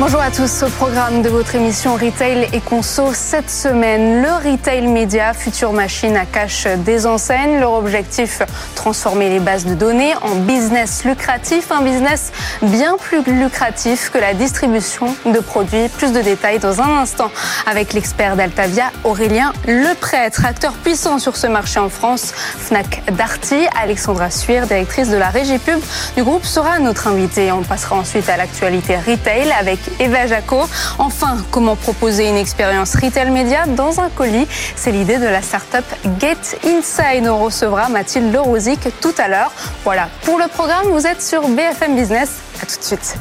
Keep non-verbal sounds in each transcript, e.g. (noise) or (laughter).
Bonjour à tous. Au programme de votre émission Retail et Conso cette semaine, le retail média, future machine à cash des enseignes. Leur objectif, transformer les bases de données en business lucratif, un business bien plus lucratif que la distribution de produits. Plus de détails dans un instant avec l'expert d'Altavia, Aurélien Leprêtre, acteur puissant sur ce marché en France. Fnac Darty, Alexandra Suir, directrice de la régie pub du groupe, sera notre invitée. On passera ensuite à l'actualité retail avec Eva Jaco. Enfin, comment proposer une expérience retail média dans un colis? C'est l'idée de la start-up Get Inside. On recevra Mathilde Lerosic tout à l'heure. Voilà, pour le programme, vous êtes sur BFM Business. À tout de suite.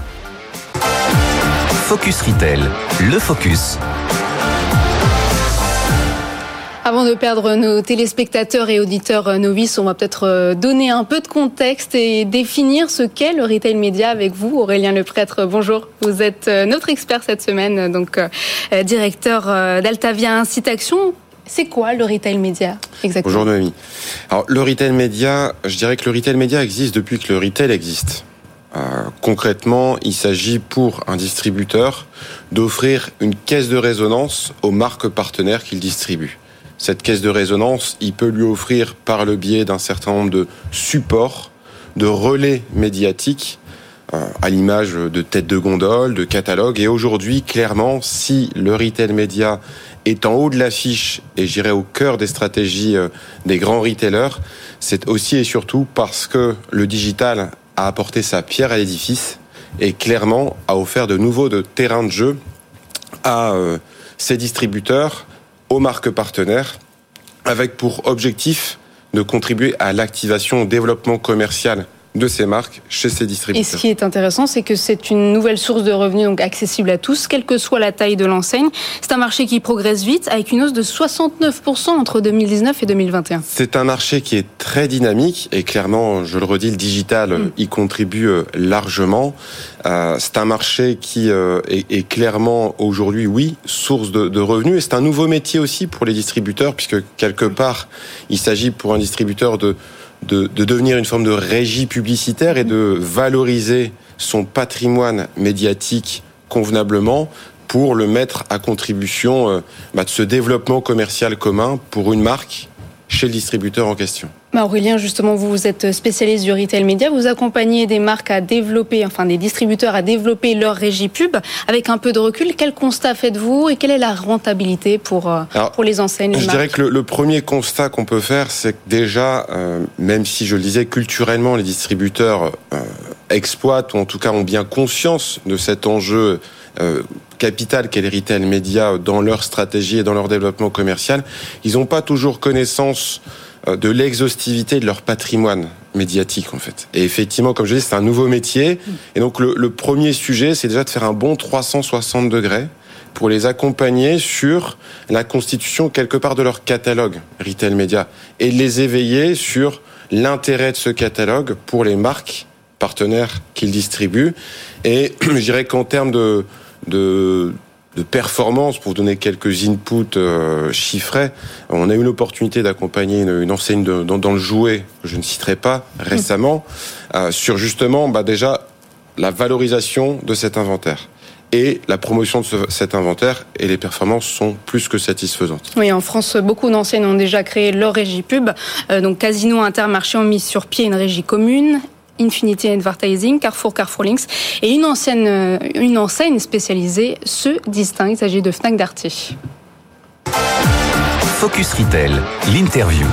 Focus Retail, le focus avant de perdre nos téléspectateurs et auditeurs euh, novices, on va peut-être euh, donner un peu de contexte et définir ce qu'est le retail média avec vous, Aurélien Leprêtre. Bonjour, vous êtes euh, notre expert cette semaine, donc directeur d'Altavia Incite Action. C'est quoi le retail média exactement? Bonjour Noémie. Alors le retail média, je dirais que le retail média existe depuis que le retail existe. concrètement, il s'agit pour un distributeur d'offrir une caisse de résonance aux marques partenaires qu'il distribue cette caisse de résonance, il peut lui offrir par le biais d'un certain nombre de supports, de relais médiatiques, euh, à l'image de têtes de gondole, de catalogues. Et aujourd'hui, clairement, si le retail média est en haut de l'affiche et j'irai au cœur des stratégies euh, des grands retailers, c'est aussi et surtout parce que le digital a apporté sa pierre à l'édifice et clairement a offert de nouveaux de terrains de jeu à euh, ses distributeurs aux marques partenaires, avec pour objectif de contribuer à l'activation, au développement commercial de ces marques chez ces distributeurs. Et ce qui est intéressant, c'est que c'est une nouvelle source de revenus donc accessible à tous, quelle que soit la taille de l'enseigne. C'est un marché qui progresse vite, avec une hausse de 69% entre 2019 et 2021. C'est un marché qui est très dynamique et clairement, je le redis, le digital mm. y contribue euh, largement. Euh, c'est un marché qui euh, est, clairement aujourd'hui, oui, source de, de revenus. Et c'est un nouveau métier aussi pour les distributeurs, puisque quelque part, il s'agit pour un distributeur de de, devenir une forme de régie publicitaire et de valoriser son patrimoine médiatique convenablement pour le mettre à contribution euh, bah, de ce développement commercial commun pour une marque chez le distributeur en question. Bah, Aurélien, justement, vous, vous êtes spécialiste du retail média. Vous accompagnez des marques à développer, enfin des distributeurs à développer leur régie pub. Avec un peu de recul, quel constat faites-vous et quelle est la rentabilité pour, euh, pour les enseignes Je dirais que le, premier constat qu'on peut faire, c'est que déjà, euh, même si je le disais culturellement, les distributeurs euh, exploitent ou en tout cas ont bien conscience de cet enjeu capital qu'est le retail média dans leur stratégie et dans leur développement commercial, ils n'ont pas toujours connaissance euh, de l'exhaustivité de leur patrimoine médiatique en fait. Et effectivement, comme je dis, c'est un nouveau métier. Et donc le, premier sujet, c'est déjà de faire un bon 360 degrés pour les accompagner sur la constitution quelque part de leur catalogue retail média et les éveiller sur l'intérêt de ce catalogue pour les marques partenaires qu'ils distribuent. Et (clears throat) je dirais qu'en termes de, de de performance, pour donner quelques inputs euh, chiffrés, on a eu l'opportunité d'accompagner une, enseigne dans, le jouet, je ne citerai pas, récemment, euh, sur justement bah, déjà la valorisation de cet inventaire et la promotion de cet inventaire et les performances sont plus que satisfaisantes. Oui, en France, beaucoup d'enseignes ont déjà créé leur régie pub. Euh, donc Casino Intermarché ont mis sur pied une régie commune Infinity Advertising, Carrefour, Carrefour Links et une, ancienne, euh, une enseigne spécialisée se distingue. Il s'agit de Fnac Darty. Focus Retail, l'interview.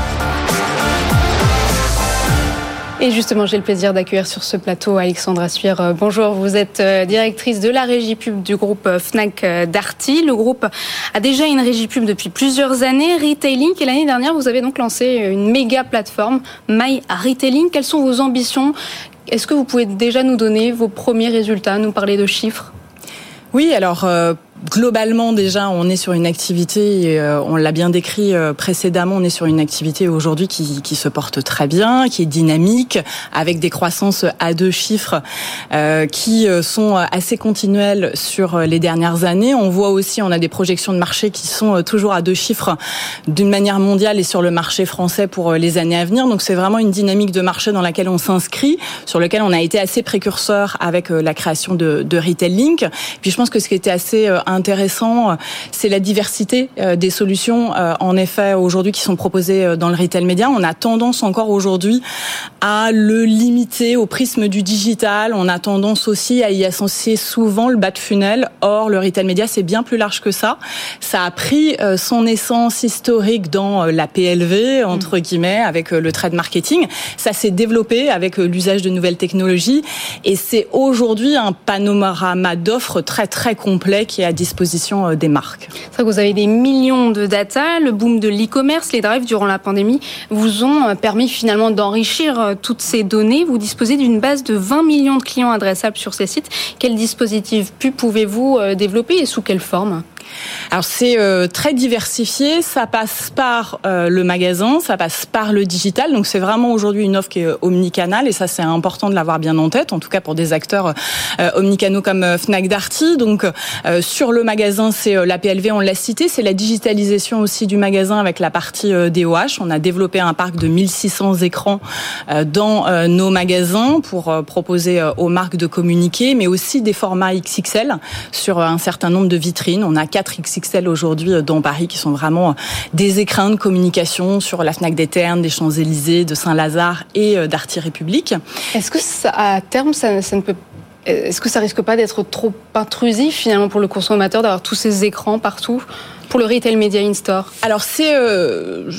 Et justement, j'ai le plaisir d'accueillir sur ce plateau Alexandra Suire. Euh, bonjour, vous êtes euh, directrice de la régie pub du groupe euh, Fnac Darty. Le groupe a déjà une régie pub depuis plusieurs années, Retailing, et l'année dernière, vous avez donc lancé une méga plateforme, My Retailing. Quelles sont vos ambitions? Est-ce que vous pouvez déjà nous donner vos premiers résultats, nous parler de chiffres? Oui, alors globalement, déjà, on est sur une activité, euh, on l'a bien décrit euh, précédemment, on est sur une activité aujourd'hui qui, qui, se porte très bien, qui est dynamique, avec des croissances à deux chiffres euh, qui sont assez continuelles sur les dernières années. On voit aussi, on a des projections de marché qui sont toujours à deux chiffres d'une manière mondiale et sur le marché français pour les années à venir. Donc c'est vraiment une dynamique de marché dans laquelle on s'inscrit, sur lequel on a été assez précurseur avec la création de, de Retail Link. Puis je pense que ce qui était assez intéressant, c'est la diversité euh, des solutions, euh, en effet, aujourd'hui qui sont proposées euh, dans le retail média. On a tendance encore aujourd'hui à le limiter au prisme du digital. On a tendance aussi à y associer souvent le bas de funnel. Or, le retail média, c'est bien plus large que ça. Ça a pris son essence historique dans la PLV, entre guillemets, avec le trade marketing. Ça s'est développé avec l'usage de nouvelles technologies. Et c'est aujourd'hui un panorama d'offres très, très complet qui est à disposition des marques. C'est vous avez des millions de data, le boom de l'e-commerce, les drives durant la pandémie vous ont permis finalement d'enrichir euh, toutes ces données. Vous disposez d'une base de 20 millions de clients adressables sur ces sites. Quel dispositif pu pouvez-vous euh, développer et sous quelle forme? Alors c'est euh, très diversifié, ça passe par euh, le magasin, ça passe par le digital, donc c'est vraiment aujourd'hui une offre qui est omnicanale et ça c'est important de l'avoir bien en tête, en tout cas pour des acteurs euh, omnicanaux comme Fnac Darty. Donc sur le magasin c'est la PLV, on l'a cité, c'est la digitalisation aussi du magasin avec la partie DOH. On a développé un parc de 1600 écrans dans nos magasins pour proposer aux marques de communiquer, mais aussi des formats XXL sur un certain nombre de vitrines. On a 4 XXL aujourd'hui euh, dans Paris qui sont vraiment euh, des écrans de communication sur la Fnac des Ternes, des Champs-Élysées, de Saint-Lazare et euh, d'Arty République. Est-ce que à terme, ça, ça ne peut est-ce que ça risque pas d'être trop intrusif finalement pour le consommateur d'avoir tous ces écrans partout? Pour le retail media in store Alors c'est euh,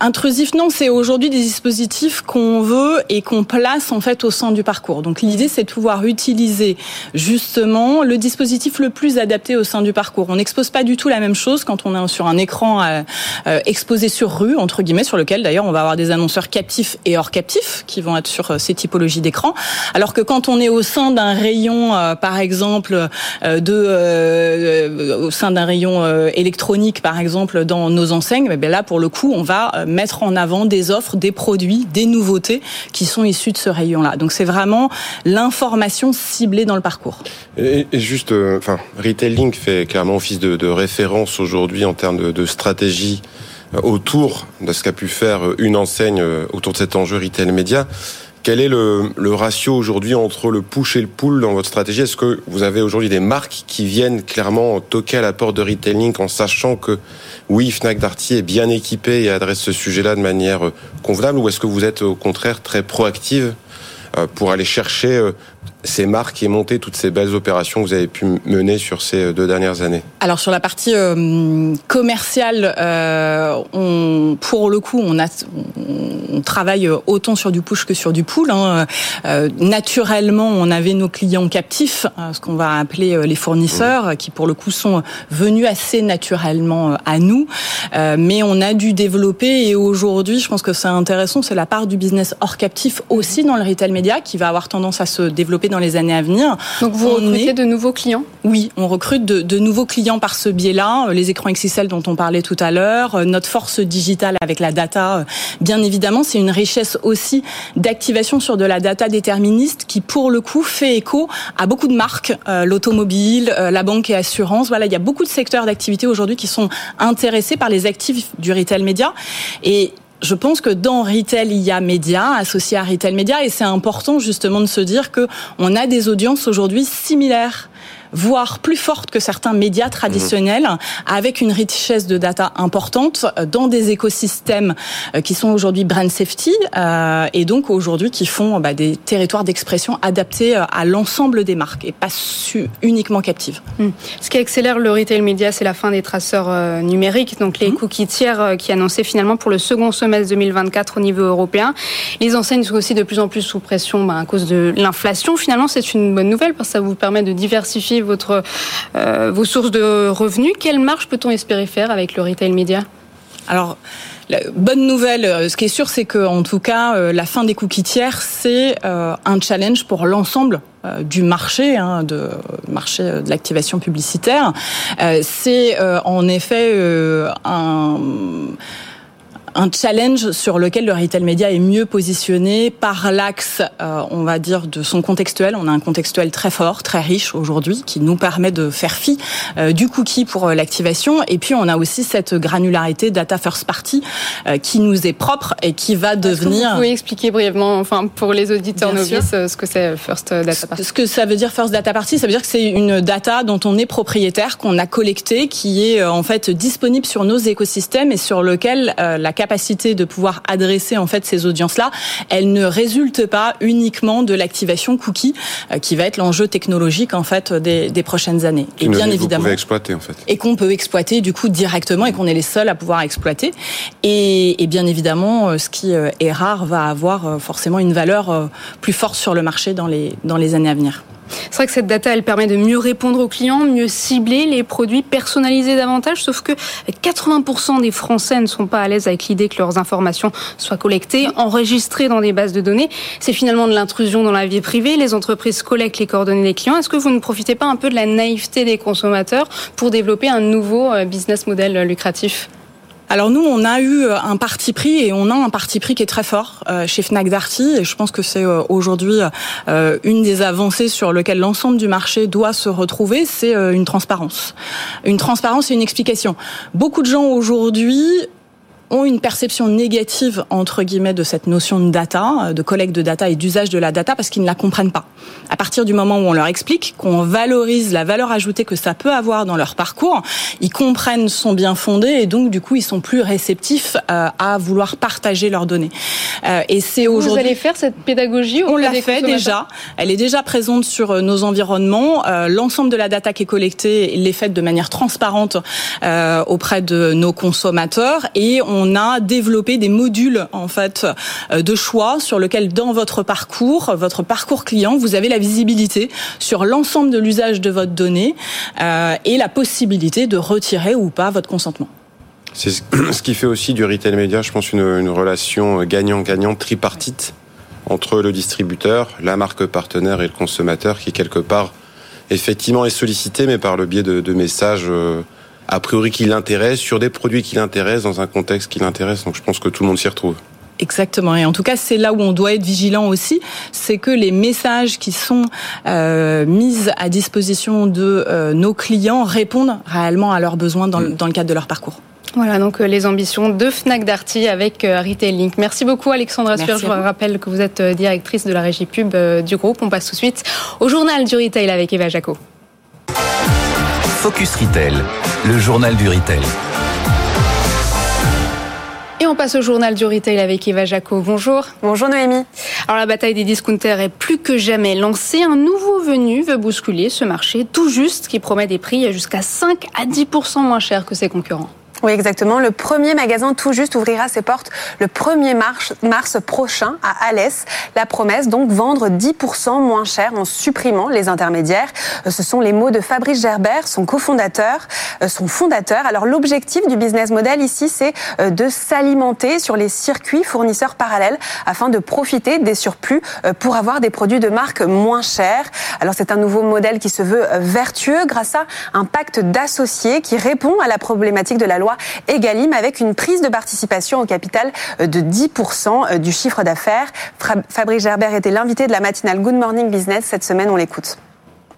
intrusif non, c'est aujourd'hui des dispositifs qu'on veut et qu'on place en fait au sein du parcours. Donc l'idée c'est de pouvoir utiliser justement le dispositif le plus adapté au sein du parcours. On n'expose pas du tout la même chose quand on est sur un écran euh, euh, exposé sur rue entre guillemets sur lequel d'ailleurs on va avoir des annonceurs captifs et hors captifs qui vont être sur euh, ces typologies d'écran. Alors que quand on est au sein d'un rayon par exemple de au sein d'un rayon électronique par exemple, dans nos enseignes, mais là, pour le coup, on va euh, mettre en avant des offres, des produits, des nouveautés qui sont issus de ce rayon-là. Donc, c'est vraiment l'information ciblée dans le parcours. Et, juste, euh, enfin, Retailing fait clairement office de, de référence aujourd'hui en termes de, de stratégie euh, autour de ce qu'a pu faire une enseigne autour de cet enjeu retail média. Quel est le, ratio aujourd'hui entre le push et le pull dans votre stratégie? Est-ce que vous avez aujourd'hui des marques qui viennent clairement toquer à la porte de Retailing en sachant que oui, Fnac Darty est bien équipé et adresse ce sujet-là de manière convenable ou est-ce que vous êtes au contraire très proactive euh, pour aller chercher euh, ces marques et monter toutes ces belles opérations que vous avez pu mener sur ces deux dernières années Alors sur la partie euh, commerciale, euh, on, pour le coup, on, travaille autant sur du push que sur du pull. Hein. Euh, naturellement, on avait nos clients captifs, ce qu'on va appeler les fournisseurs, qui pour le coup sont venus assez naturellement à nous, mais on a dû développer et aujourd'hui, je pense que c'est intéressant, c'est la part du business hors captif aussi dans le retail média qui va avoir tendance à se développer dans les années à venir. Donc vous recrutez de nouveaux clients? Oui, on recrute de, nouveaux clients par ce biais-là. Euh, les écrans XXL dont on parlait tout à l'heure, euh, notre force digitale avec la data, euh, bien évidemment, c'est une richesse aussi d'activation sur de la data déterministe qui, pour le coup, fait écho à beaucoup de marques, l'automobile, la banque et assurance. Voilà, il y a beaucoup de secteurs d'activité aujourd'hui qui sont intéressés par les actifs du retail média. Et je pense que dans retail, il y a média associé à retail média et c'est important justement de se dire que on a des audiences aujourd'hui similaires voire plus forte que certains médias traditionnels, avec une richesse de data importante dans des écosystèmes euh, qui sont aujourd'hui brand safety euh, et donc aujourd'hui qui font bah, des territoires d'expression adaptés euh, à l'ensemble des marques et pas uniquement captives. Hmm. Ce qui accélère le retail média, c'est la fin des traceurs numériques, donc les hmm. cookies tiers qui annonçaient finalement pour le second semestre 2024 au niveau européen. Les enseignes sont aussi de plus en plus sous pression bah, à cause de l'inflation. Finalement, c'est une bonne nouvelle parce que ça vous permet de diversifier votre, euh, vos sources de revenus. Quelle marge peut-on espérer faire avec le retail média Alors, la bonne nouvelle, euh, ce qui est sûr, c'est que en tout cas, euh, la fin des cookies tiers, c'est un challenge pour l'ensemble du marché, hein, de marché de l'activation publicitaire. c'est en effet un un challenge sur lequel le retail média est mieux positionné par l'axe, euh, on va dire, de son contextuel. On a un contextuel très fort, très riche aujourd'hui, qui nous permet de faire fi euh, du cookie pour euh, l'activation. Et puis, on a aussi cette granularité data first party qui nous est propre et qui va devenir. vous pouvez expliquer brièvement, enfin, pour les auditeurs novices, ce que c'est first data party Ce que ça veut dire first data party, ça veut dire que c'est une data dont on est propriétaire, qu'on a collectée, qui est en fait disponible sur nos écosystèmes et sur lequel la capacité de pouvoir adresser en fait ces audiences-là, elle ne résulte pas uniquement de l'activation cookie, euh, qui va être l'enjeu technologique en fait des, des prochaines années. et bien évidemment, exploiter en fait. Et qu'on peut exploiter du coup directement et qu'on est les seuls à pouvoir exploiter. Et, et bien évidemment, euh, ce qui euh, est rare va avoir forcément une valeur plus forte sur le marché dans les dans les années à venir. C'est vrai que cette data, elle permet de mieux répondre aux clients, mieux cibler les produits, personnaliser davantage, sauf que 80% des Français ne sont pas à l'aise avec l'idée que leurs informations soient collectées, enregistrées dans des bases de données. C'est finalement de l'intrusion dans la vie privée. Les entreprises collectent les coordonnées des clients. Est-ce que vous ne profitez pas un peu de la naïveté des consommateurs pour développer un nouveau euh, business model lucratif? Alors nous, on a eu euh, un parti pris et on a un parti pris qui est très fort euh, chez Fnac Darty et je pense que c'est euh, aujourd'hui une des avancées sur lesquelles l'ensemble du marché doit se retrouver, c'est une transparence. Une transparence et une explication. Beaucoup de gens aujourd'hui ont une perception négative entre guillemets de cette notion de data, de collecte de data et d'usage de la data parce qu'ils ne la comprennent pas. À partir du moment où on leur explique qu'on valorise la valeur ajoutée que ça peut avoir dans leur parcours, ils comprennent son bien fondé et donc du coup ils sont plus réceptifs euh, à vouloir partager leurs données. Euh, et c'est aujourd'hui. Vous allez faire cette pédagogie On l'a fait déjà. Elle est déjà présente sur euh, nos environnements. L'ensemble de la data qui est collectée est faite de manière transparente auprès de nos consommateurs et on on a développé des modules en fait euh, de choix sur lequel dans votre parcours, votre parcours client, vous avez la visibilité sur l'ensemble de l'usage de votre donnée euh, et la possibilité de retirer ou pas votre consentement. C'est ce qui fait aussi du retail média, je pense, une, relation gagnant-gagnant tripartite entre le distributeur, la marque partenaire et le consommateur qui, quelque part, effectivement est sollicité, mais par le biais de, messages euh, a priori qui l'intéresse, sur des produits qui l'intéressent, dans un contexte qui l'intéresse. Donc je pense que tout le monde s'y retrouve. Exactement. Et en tout cas, c'est là où on doit être vigilant aussi, c'est que les messages qui sont euh, mis à disposition de euh, nos clients répondent réellement à leurs besoins dans, mm. dans le cadre de leur parcours. Voilà donc euh, les ambitions de Fnac Darty avec Retail Link. Merci beaucoup Alexandra Sueur. Je vous rappelle que vous êtes directrice de la régie pub du groupe. On passe tout de suite au journal du retail avec Eva Jaco. Focus Retail, le journal du retail. Et on passe au journal du retail avec Eva Jaco. Bonjour. Bonjour Noémie. Alors la bataille des discounters est plus que jamais lancée. Un nouveau venu veut bousculer ce marché tout juste qui promet des prix jusqu'à 5 à 10% moins chers que ses concurrents. Oui, exactement. Le premier magasin tout juste ouvrira ses portes le 1er mars, mars prochain à Alès. La promesse, donc, vendre 10% moins cher en supprimant les intermédiaires. Euh, ce sont les mots de Fabrice Gerbert, son cofondateur, euh, son fondateur. Alors, l'objectif du business model ici, c'est euh, de s'alimenter sur les circuits fournisseurs parallèles afin de profiter des surplus pour avoir des produits de marque moins chers. Alors, c'est un nouveau modèle qui se veut vertueux grâce à un pacte d'associés qui répond à la problématique de la loi Egalim avec une prise de participation au capital euh, de 10% euh, du chiffre d'affaires. Fabrice Gerbert était l'invité de la matinale Good Morning Business. Cette semaine, on l'écoute.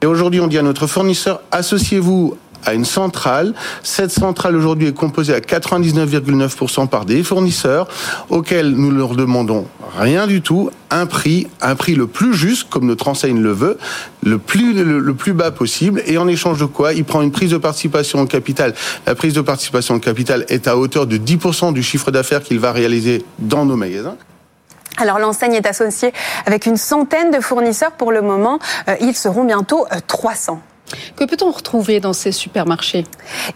Et aujourd'hui, on dit à notre fournisseur, associez-vous à une centrale. Cette centrale aujourd'hui est composée à 99,9% par des fournisseurs auxquels nous leur demandons rien du tout, un prix, un prix le plus juste, comme notre enseigne le veut, le plus, le, plus bas possible. Et en échange de quoi, il prend une prise de participation au capital. La prise de participation au capital est à hauteur de 10% du chiffre d'affaires qu'il va réaliser dans nos magasins. Alors l'enseigne est associée avec une centaine de fournisseurs pour le moment. Euh, ils seront bientôt 300. Euh, Que peut-on retrouver dans ces supermarchés?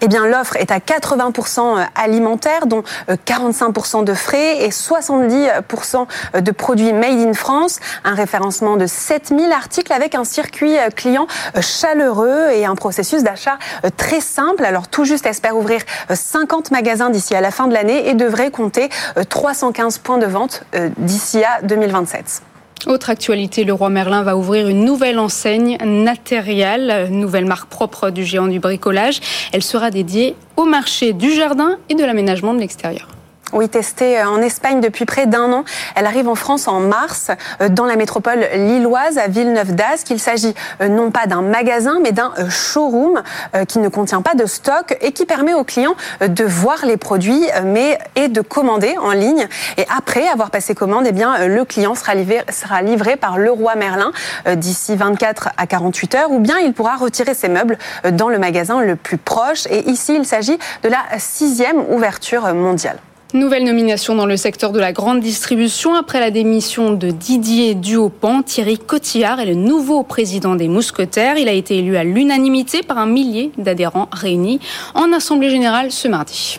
Eh bien, l'offre est à 80% alimentaire, dont 45% de frais et 70% de produits made in France. Un référencement de 7000 articles avec un circuit client chaleureux et un processus d'achat très simple. Alors, tout juste espère ouvrir 50 magasins d'ici à la fin de l'année et devrait compter 315 points de vente d'ici à 2027. Autre actualité, le roi Merlin va ouvrir une nouvelle enseigne Natérial, nouvelle marque propre du géant du bricolage. Elle sera dédiée au marché du jardin et de l'aménagement de l'extérieur. Oui, testée euh, en Espagne depuis près d'un an. Elle arrive en France en mars, euh, dans la métropole lilloise, à Villeneuve d'Ascq. Il s'agit euh, non pas d'un magasin, mais d'un showroom qui ne contient pas de stock et qui permet aux clients de voir les produits mais, et de commander en ligne. Et après avoir passé commande, eh bien, le client sera livré, sera livré par le roi Merlin d'ici 24 à 48 heures ou bien il pourra retirer ses meubles dans le magasin le plus proche. Et ici, il s'agit de la sixième ouverture mondiale. Nouvelle nomination dans le secteur de la grande distribution. Après la démission de Didier Duopan, Thierry Cotillard est le nouveau président des Mousquetaires. Il a été élu à l'unanimité par un millier d'adhérents réunis en Assemblée générale ce mardi.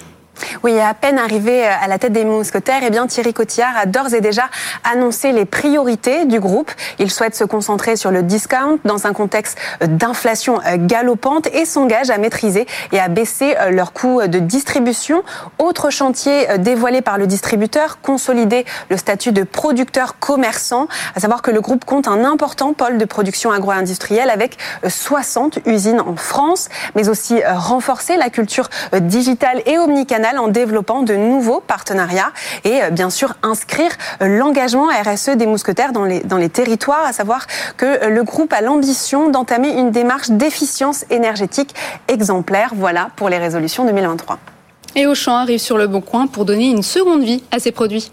Oui, à peine arrivé à la tête des mousquetaires, eh bien Thierry Cotillard a d'ores et déjà annoncé les priorités du groupe. Il souhaite se concentrer sur le discount dans un contexte d'inflation galopante et s'engage à maîtriser et à baisser leurs coûts de distribution. Autre chantier dévoilé par le distributeur, consolider le statut de producteur commerçant, à savoir que le groupe compte un important pôle de production agro-industrielle avec 60 usines en France, mais aussi renforcer la culture digitale et omnicanale en développant de nouveaux partenariats et euh, bien sûr inscrire euh, l'engagement RSE des mousquetaires dans les, dans les territoires, à savoir que euh, le groupe a l'ambition d'entamer une démarche d'efficience énergétique exemplaire. Voilà pour les résolutions 2023. Et Auchan arrive sur le bon coin pour donner une seconde vie à ses produits.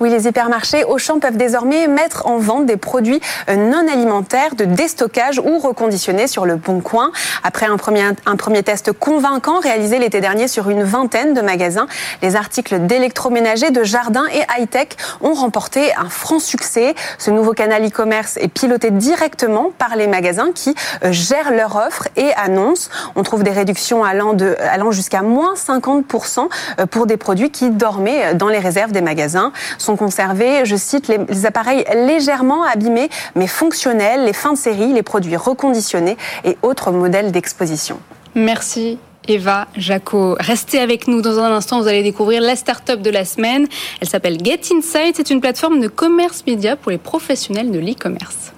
Oui, les hypermarchés Auchan peuvent désormais mettre en vente des produits euh, non alimentaires de déstockage ou reconditionnés sur le bon coin. Après un premier, test convaincant réalisé l'été dernier sur une vingtaine de magasins, les articles d'électroménager, de jardin et high-tech ont remporté un franc succès. Ce nouveau canal e-commerce est piloté directement par les magasins qui euh, gèrent leur offre et annoncent. On trouve des réductions allant, allant jusqu'à moins 50% euh, pour des produits qui dormaient dans les réserves des magasins sont conservés, je cite, les, appareils légèrement abîmés mais fonctionnels, les fins de série, les produits reconditionnés et autres modèles d'exposition. Merci Eva Jaco. Restez avec nous dans un instant, vous allez découvrir la start-up de la semaine. Elle s'appelle Get Insight, c'est une plateforme de commerce média pour les professionnels de l'e-commerce.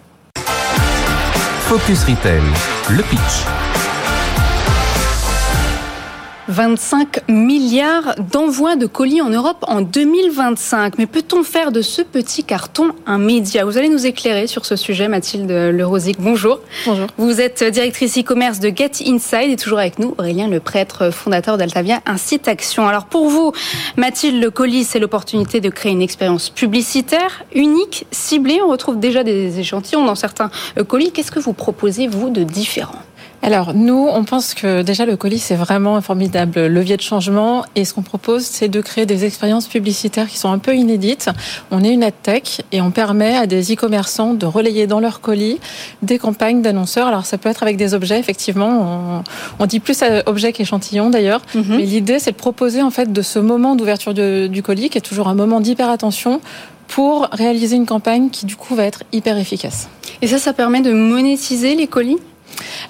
Focus Retail, le pitch. 25 milliards d'envois de colis en Europe en 2025. Mais peut-on faire de ce petit carton un média? Vous allez nous éclairer sur ce sujet, Mathilde Lerosic. Bonjour. Bonjour. Vous êtes directrice e-commerce de Get Inside et toujours avec nous Aurélien Le Prêtre, fondateur d'Altavia Incite Action. Alors pour vous, Mathilde, le colis, c'est l'opportunité de créer une expérience publicitaire unique, ciblée. On retrouve déjà des échantillons dans certains colis. Qu'est-ce que vous proposez, vous, de différent? Alors nous, on pense que déjà le colis c'est vraiment un formidable levier de changement et ce qu'on propose c'est de créer des expériences publicitaires qui sont un peu inédites. On est une ad tech et on permet à des e-commerçants de relayer dans leur colis des campagnes d'annonceurs. Alors ça peut être avec des objets effectivement, on, dit plus objet qu'échantillon d'ailleurs, mhm. mais l'idée c'est de proposer en fait de ce moment d'ouverture du colis qui est toujours un moment d'hyper attention pour réaliser une campagne qui du coup va être hyper efficace. Et ça, ça permet de monétiser les colis?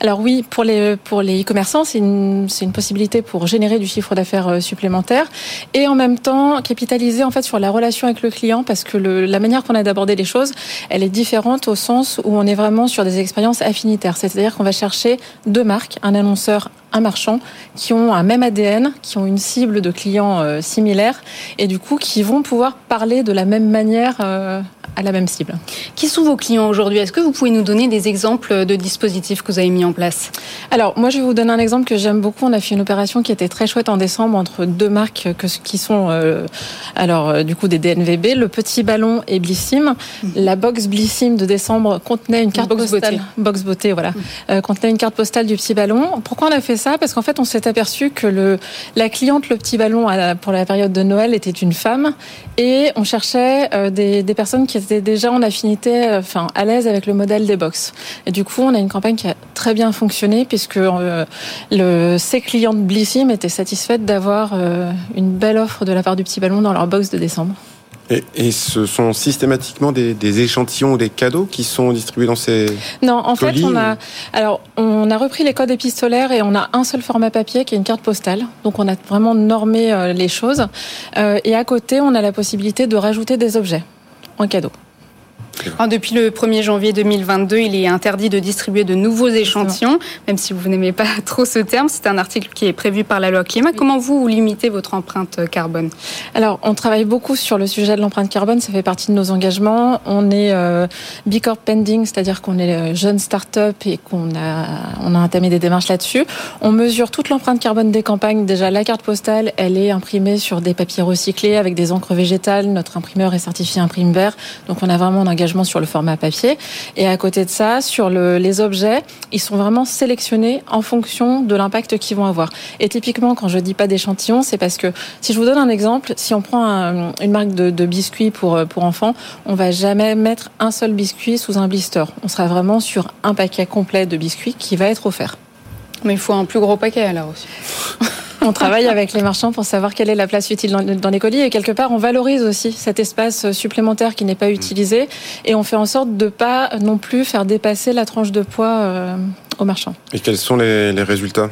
Alors oui, pour les pour les e-commerçants, c'est une c'est une possibilité pour générer du chiffre d'affaires euh, supplémentaire. Et en même temps capitaliser en fait sur la relation avec le client parce que le, la manière qu'on a d'aborder les choses, elle est différente au sens où on est vraiment sur des expériences affinitaires, c'est-à-dire qu'on va chercher deux marques, un annonceur un marchand qui ont un même ADN, qui ont une cible de clients euh, similaires et du coup qui vont pouvoir parler de la même manière euh, à la même cible. Qui sont vos clients aujourd'hui? Est-ce que vous pouvez nous donner des exemples de dispositifs que vous avez mis en place? Alors moi je vais vous donner un exemple que j'aime beaucoup. On a fait une opération qui était très chouette en décembre entre deux marques que, qui sont euh, alors du coup des DNVB, le petit ballon et Blissim. Mmh. La box Blissim de décembre contenait une carte box postale. Box beauté, voilà. Mmh. contenait une carte postale du petit ballon. Pourquoi on a fait ça? Parce qu'en fait, on s'est aperçu que le, la cliente, le petit ballon pour la période de Noël était une femme et on cherchait euh, des, des personnes qui était déjà en affinité, enfin à l'aise avec le modèle des box. Et du coup, on a une campagne qui a très bien fonctionné puisque le, ses clients de Blissim étaient satisfaits d'avoir une belle offre de la part du petit ballon dans leur box de décembre. Et, ce sont systématiquement des, échantillons ou des cadeaux qui sont distribués dans ces Non, en fait, on a alors on a repris les codes épistolaires et on a un seul format papier qui est une carte postale. Donc on a vraiment normé euh, les choses. Euh, et à côté, on a la possibilité de rajouter des objets en cadeau depuis le 1er janvier 2022, il est interdit de distribuer de nouveaux échantillons, même si vous n'aimez pas (laughs) trop ce terme. C'est un article qui est prévu par la loi climat. Comment vous, limitez votre empreinte carbone? Alors, on travaille beaucoup sur le sujet de l'empreinte carbone. Ça fait partie de nos engagements. On est euh, B Corp pending, c'est-à-dire qu'on est euh, jeune start-up et qu'on a, on a entamé des démarches là-dessus. On mesure toute l'empreinte carbone des campagnes. Déjà, la carte postale, elle est imprimée sur des papiers recyclés avec des encres végétales. Notre imprimeur est certifié imprime vert. Donc, on a vraiment un engagement sur le format papier. Et à côté de ça, sur le, les objets, ils sont vraiment sélectionnés en fonction de l'impact qu'ils vont avoir. Et typiquement, quand je dis pas d'échantillon, c'est parce que si je vous donne un exemple, si on prend une marque de, de, biscuits pour, pour enfants, on va jamais mettre un seul biscuit sous un blister. On sera vraiment sur un paquet complet de biscuits qui va être offert. Mais il faut un plus gros paquet alors aussi. (laughs) On travaille avec les marchands pour savoir quelle est la place utile dans, les colis. Et quelque part on valorise aussi cet espace supplémentaire qui n'est pas utilisé. Et on fait en sorte de pas non plus faire dépasser la tranche de poids euh, aux marchands. Et quels sont les, les résultats?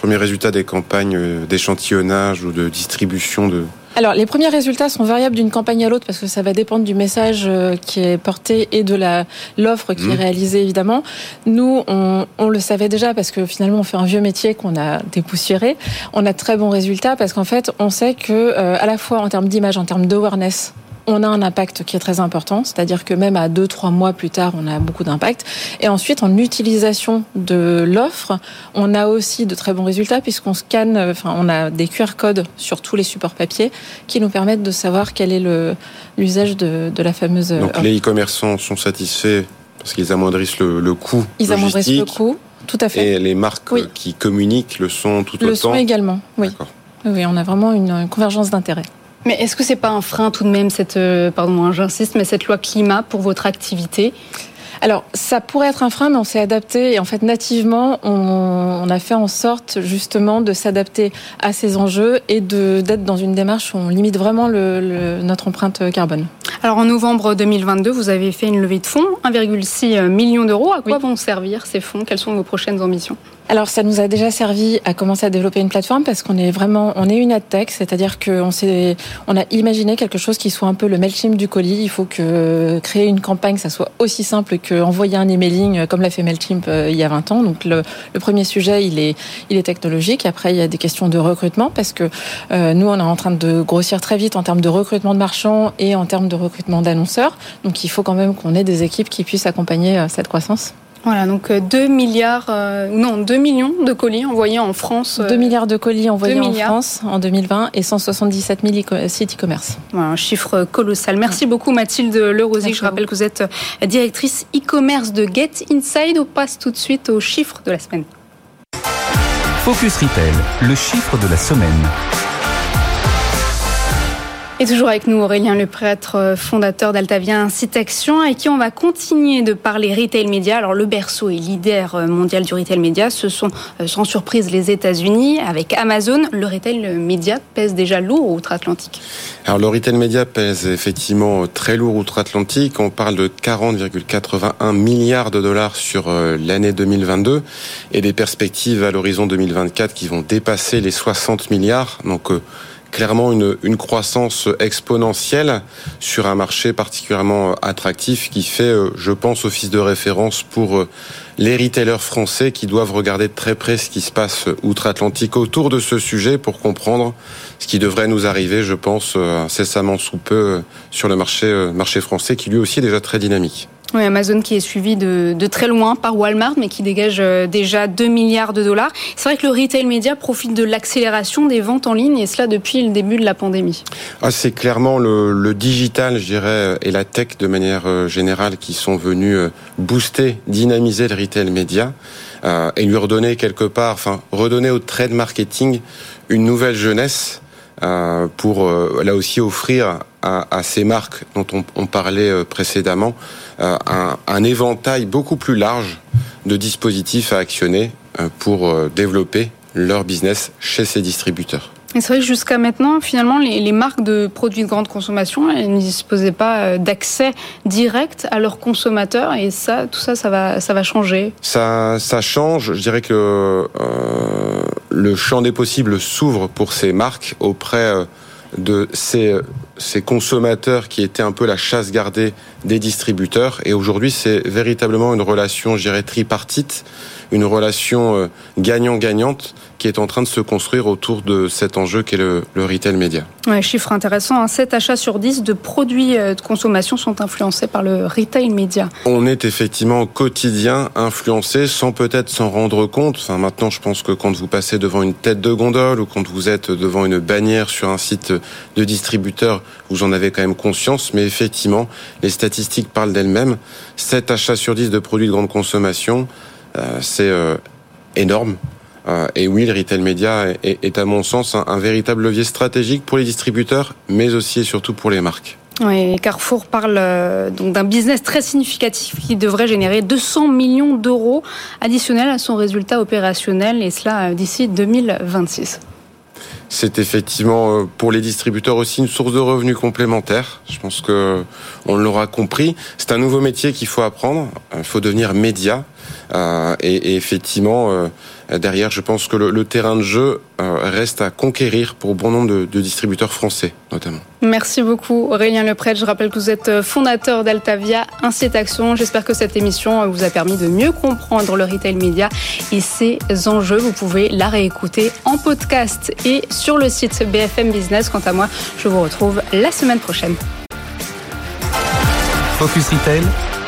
Premiers résultats des campagnes euh, d'échantillonnage ou de distribution de, alors, les premiers résultats sont variables d'une campagne à l'autre parce que ça va dépendre du message euh, qui est porté et de la l'offre qui est mmh. réalisée évidemment. Nous, on, on, le savait déjà parce que finalement, on fait un vieux métier qu'on a dépoussiéré. On a de très bons résultats parce qu'en fait, on sait que euh, à la fois en termes d'image, en termes d'awareness, on a un impact qui est très important, c'est-à-dire que même à deux, trois mois plus tard, on a beaucoup d'impact. Et ensuite, en utilisation de l'offre, on a aussi de très bons résultats puisqu'on scanne, enfin, on a des QR codes sur tous les supports papier qui nous permettent de savoir quel est l'usage de, de la fameuse. Donc les e-commerçants sont satisfaits parce qu'ils amoindrissent le, le coût. Ils amoindrissent le coût. Tout à fait. Et les marques qui communiquent le sont tout autant. Le sont également, oui. Oui, on a vraiment une convergence d'intérêts. Mais est-ce que c'est pas un frein tout de même cette, euh, pardon, j'insiste, mais cette loi climat pour votre activité? Alors, ça pourrait être un frein, mais on s'est adapté et en fait, nativement, on, a fait en sorte justement de s'adapter à ces enjeux et d'être dans une démarche où on limite vraiment le, notre empreinte carbone. Alors, en novembre 2022, vous avez fait une levée de fonds, 1,6 million d'euros. À quoi vont servir ces fonds? Quelles sont vos prochaines ambitions? Alors ça nous a déjà servi à commencer à développer une plateforme parce qu'on est vraiment on est une ad tech, c'est-à-dire qu'on s'est on a imaginé quelque chose qui soit un peu le Mailchimp du colis. Il faut que créer une campagne ça soit aussi simple que envoyer un emailing comme l'a fait Mailchimp euh, il y a 20 ans. Donc le, premier sujet il est il est technologique. Après il y a des questions de recrutement parce que euh, nous on est en train de grossir très vite en termes de recrutement de marchands et en termes de recrutement d'annonceurs. Donc il faut quand même qu'on ait des équipes qui puissent accompagner euh, cette croissance. Voilà, donc 2 euh, milliards, euh, non, 2 millions de colis envoyés en France. 2 euh, milliards de colis envoyés en France en 2020 et 177 000 sites e-commerce. Voilà, un chiffre colossal. Merci beaucoup Mathilde Lerosic. Je rappelle que vous êtes directrice e-commerce de Get Inside. On passe tout de suite aux chiffres de la semaine. Focus Retail, le chiffre de la semaine. Et toujours avec nous Aurélien Leprêtre, euh, fondateur d'Altavia Site Action, avec qui on va continuer de parler retail média. Alors le berceau et leader euh, mondial du retail média, ce sont euh, sans surprise les États-Unis. Avec Amazon, le retail média pèse déjà lourd outre-Atlantique. Alors le retail média pèse effectivement très lourd outre-Atlantique. On parle de 40,81 milliards de dollars sur l'année 2022 et des perspectives à l'horizon 2024 qui vont dépasser les 60 milliards. Donc clairement une, croissance exponentielle sur un marché particulièrement attractif qui fait, euh, je pense, office de référence pour euh, les retailers français qui doivent regarder de très près ce qui se passe outre-Atlantique autour de ce sujet pour comprendre ce qui devrait nous arriver, je pense, euh, incessamment sous peu sur le marché français qui lui aussi est déjà très dynamique. Oui, Amazon qui est suivi de, très loin par Walmart, mais qui dégage euh, déjà 2 milliards de dollars. C'est vrai que le retail média profite de l'accélération des ventes en ligne, et cela depuis le début de la pandémie. Ah, c'est clairement le, digital, je dirais, et la tech de manière euh, générale qui sont venus euh, booster, dynamiser le retail média et lui redonner quelque part, enfin, redonner au trade marketing une nouvelle jeunesse. Pour là aussi offrir à, ces marques dont on, parlait précédemment un, un, éventail beaucoup plus large de dispositifs à actionner pour développer leur business chez ces distributeurs. C'est vrai que jusqu'à maintenant, finalement, les, marques de produits de grande consommation, elles ne disposaient pas euh, d'accès direct à leurs consommateurs, et ça, tout ça, ça va, ça va changer. Ça, ça change. Je dirais que euh, le champ des possibles s'ouvre pour ces marques auprès euh, de ces, ces consommateurs qui étaient un peu la chasse gardée des distributeurs. Et aujourd'hui, c'est véritablement une relation, je dirais, tripartite, une relation gagnant-gagnante qui est en train de se construire autour de cet enjeu qu'est le, le retail média. Ouais, chiffre intéressant, 7 hein. achats sur 10 de produits euh, de consommation sont influencés par le retail média. On est effectivement au quotidien influencé sans peut-être s'en rendre compte. Enfin, maintenant, je pense que quand vous passez devant une tête de gondole ou quand vous êtes devant une bannière sur un site de distributeur, vous en avez quand même conscience. Mais effectivement, les statistiques parlent d'elles-mêmes. 7 achats sur 10 de produits de grande consommation, euh, c'est euh, énorme. Euh, et oui, le retail média est, à mon sens un, véritable levier stratégique pour les distributeurs, mais aussi et surtout pour les marques. Carrefour parle donc d'un business très significatif qui devrait générer 200 millions d'euros additionnels à son résultat opérationnel, et cela d'ici 2026 c'est effectivement pour les distributeurs aussi une source de revenus complémentaire. Je pense que on l'aura compris. C'est un nouveau métier qu'il faut apprendre. Il faut devenir média. Et, effectivement, Derrière, je pense que le, terrain de jeu euh, reste à conquérir pour bon nombre de, distributeurs français, notamment. Merci beaucoup, Aurélien Lepret. Je rappelle que vous êtes euh, fondateur d'Altavia Incite Action. J'espère que cette émission euh, vous a permis de mieux comprendre le retail média et ses enjeux. Vous pouvez la réécouter en podcast et sur le site BFM Business. Quant à moi, je vous retrouve la semaine prochaine. Focus Retail,